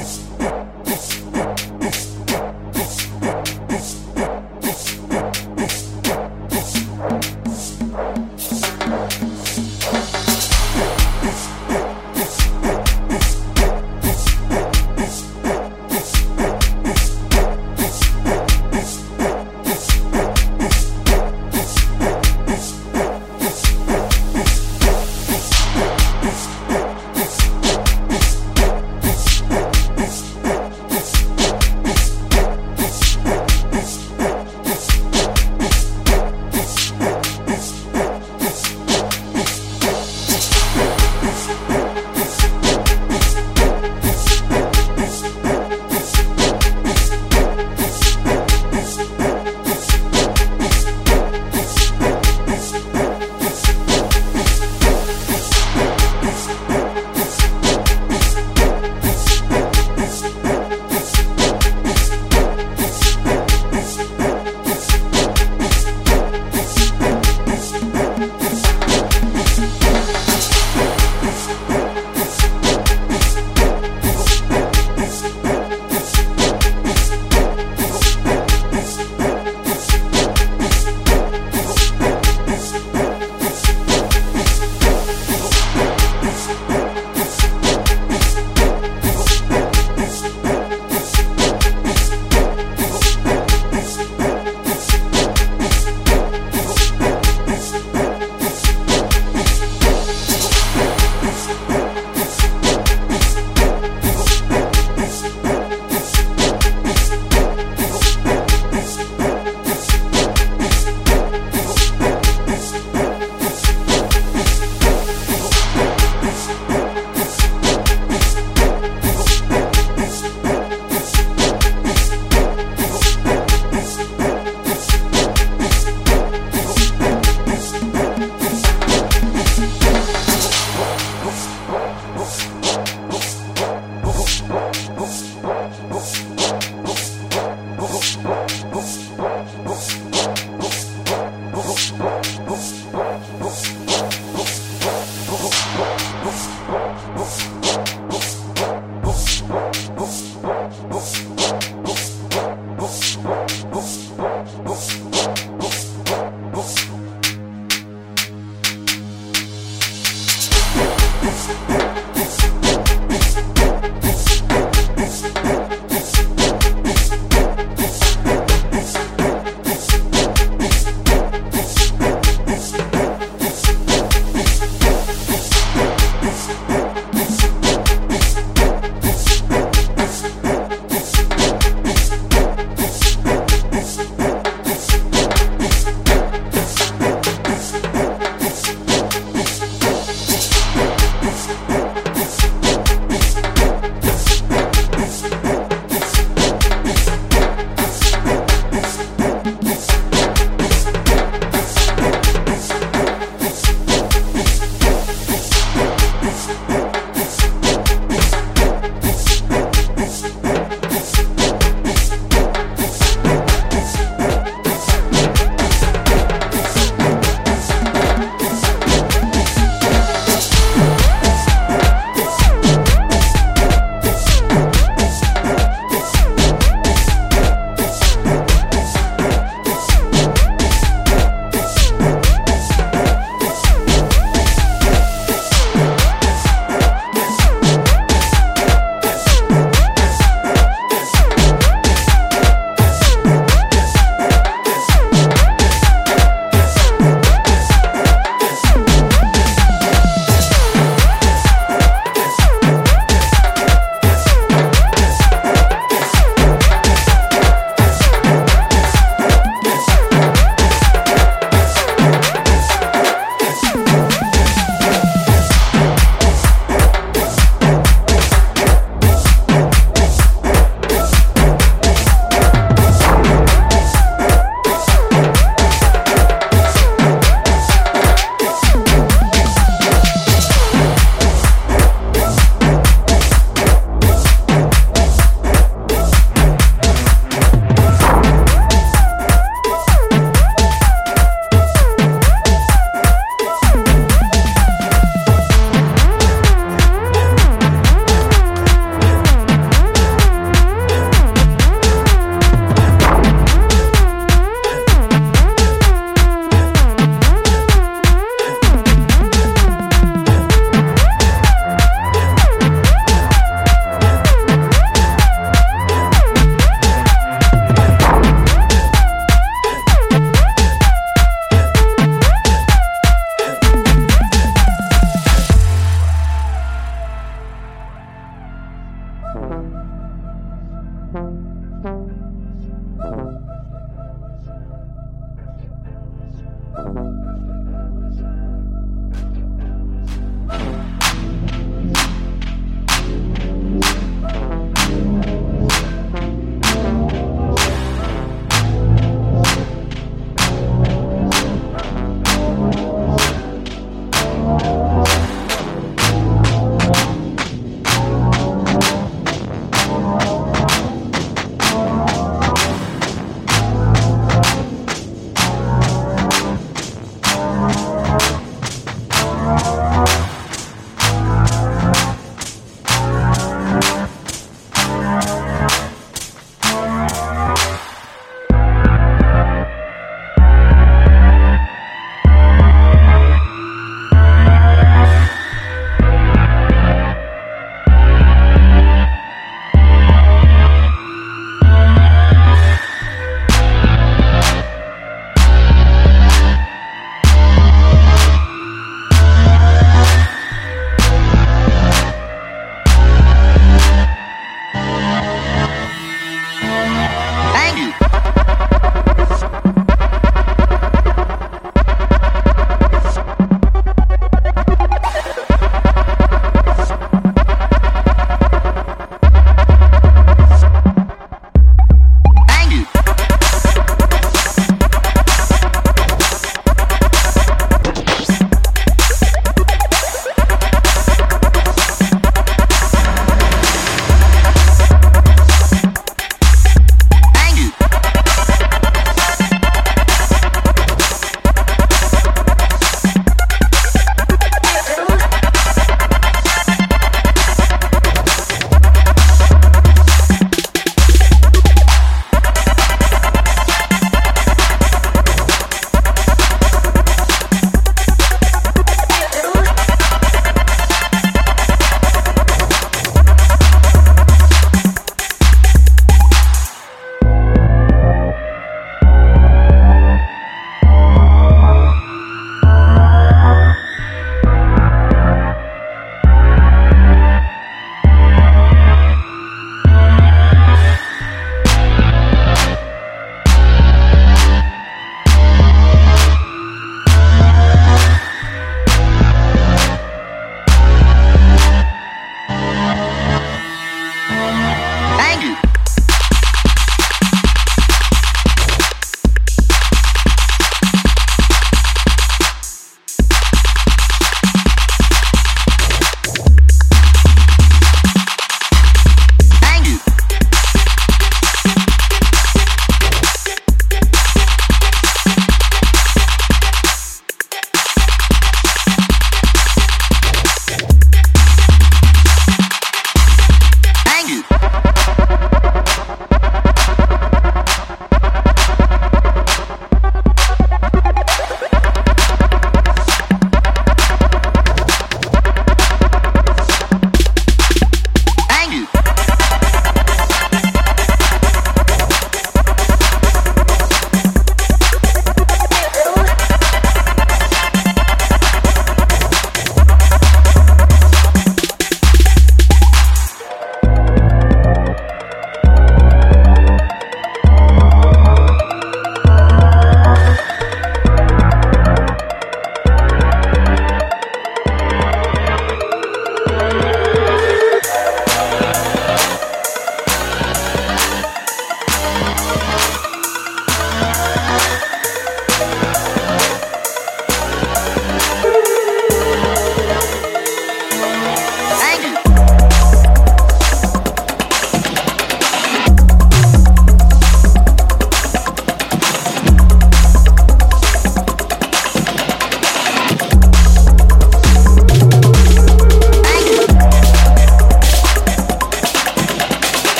Peace.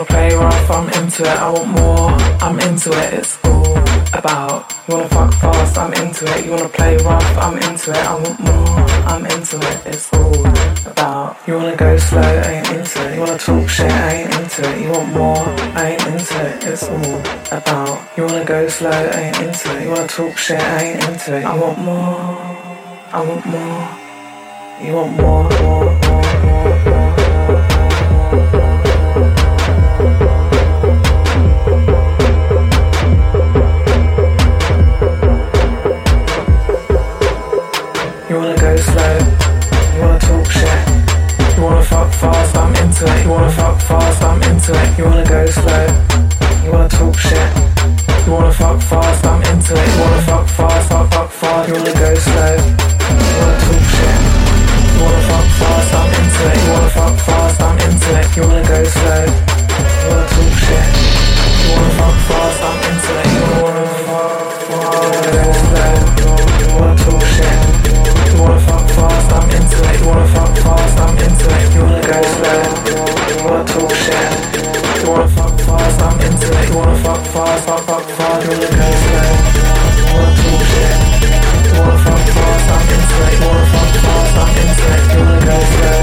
Wanna play rough, I'm into it. I want more, I'm into it. It's all about. You wanna fuck fast, I'm into it. You wanna play rough, I'm into it. I want more, I'm into it. It's all about. You wanna go slow, I ain't into it. You wanna talk shit, I ain't into it. You want more, I ain't into it. It's all about. You wanna go slow, I ain't into it. You wanna talk shit, I ain't into it. I want more, I want more. You want more, more, more, more, wanna fuck fast, I'm into it. You wanna fuck fast, I'm into it. You wanna go slow, you wanna talk shit. You wanna fuck fast, I'm into it. You wanna fuck fast, fuck, fuck fast. You wanna go slow, you wanna talk shit. You wanna fuck fast, I'm into it. You wanna fuck fast, I'm into it. You wanna go slow, you wanna talk shit. You wanna fuck fast, I'm into it. You wanna up. Wanna fuck far, fuck, fuck far through the coastline. Wanna talk shit. Wanna fuck far, suck into it. Wanna fuck far, suck into it through the.